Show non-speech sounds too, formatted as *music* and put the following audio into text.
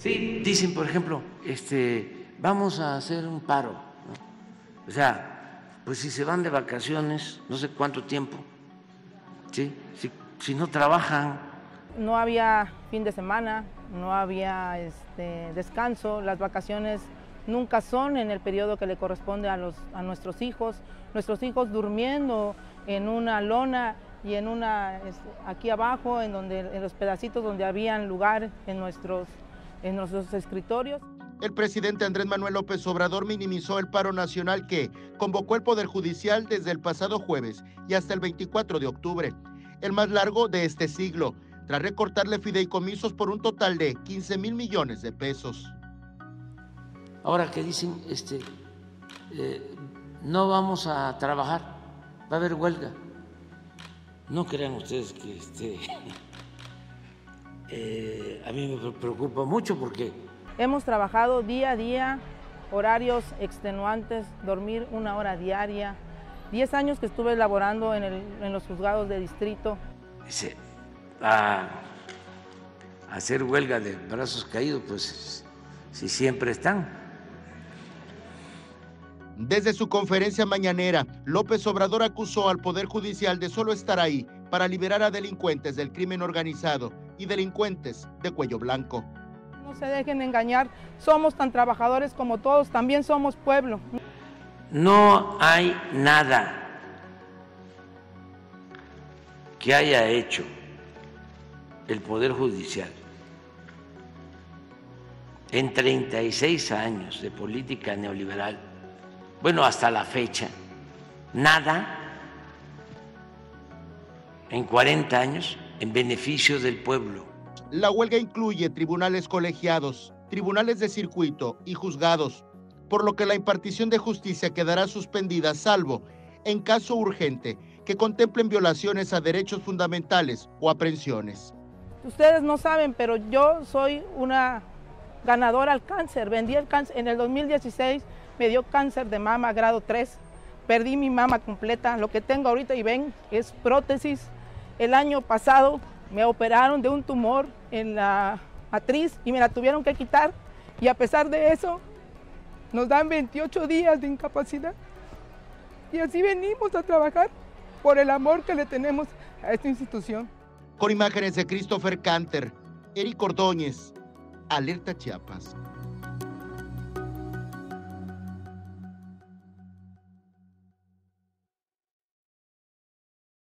Sí, dicen, por ejemplo, este, vamos a hacer un paro. O sea, pues si se van de vacaciones, no sé cuánto tiempo, ¿sí? si, si no trabajan. No había fin de semana, no había este, descanso, las vacaciones nunca son en el periodo que le corresponde a, los, a nuestros hijos, nuestros hijos durmiendo en una lona y en una, este, aquí abajo, en, donde, en los pedacitos donde habían lugar en nuestros, en nuestros escritorios. El presidente Andrés Manuel López Obrador minimizó el paro nacional que convocó el Poder Judicial desde el pasado jueves y hasta el 24 de octubre, el más largo de este siglo, tras recortarle fideicomisos por un total de 15 mil millones de pesos. Ahora que dicen, este, eh, no vamos a trabajar, va a haber huelga. No crean ustedes que este, *laughs* eh, a mí me preocupa mucho porque... Hemos trabajado día a día, horarios extenuantes, dormir una hora diaria. Diez años que estuve laborando en, el, en los juzgados de distrito. Dice, a hacer huelga de brazos caídos, pues si siempre están. Desde su conferencia mañanera, López Obrador acusó al Poder Judicial de solo estar ahí para liberar a delincuentes del crimen organizado y delincuentes de cuello blanco. No se dejen engañar, somos tan trabajadores como todos, también somos pueblo. No hay nada que haya hecho el Poder Judicial en 36 años de política neoliberal bueno, hasta la fecha, nada en 40 años en beneficio del pueblo. La huelga incluye tribunales colegiados, tribunales de circuito y juzgados, por lo que la impartición de justicia quedará suspendida salvo en caso urgente que contemplen violaciones a derechos fundamentales o aprehensiones. Ustedes no saben, pero yo soy una ganadora al cáncer. Vendí el cáncer en el 2016 me dio cáncer de mama grado 3, perdí mi mama completa, lo que tengo ahorita y ven es prótesis. El año pasado me operaron de un tumor en la matriz y me la tuvieron que quitar y a pesar de eso nos dan 28 días de incapacidad. Y así venimos a trabajar por el amor que le tenemos a esta institución. Con imágenes de Christopher Canter, Eric Ordóñez, Alerta Chiapas.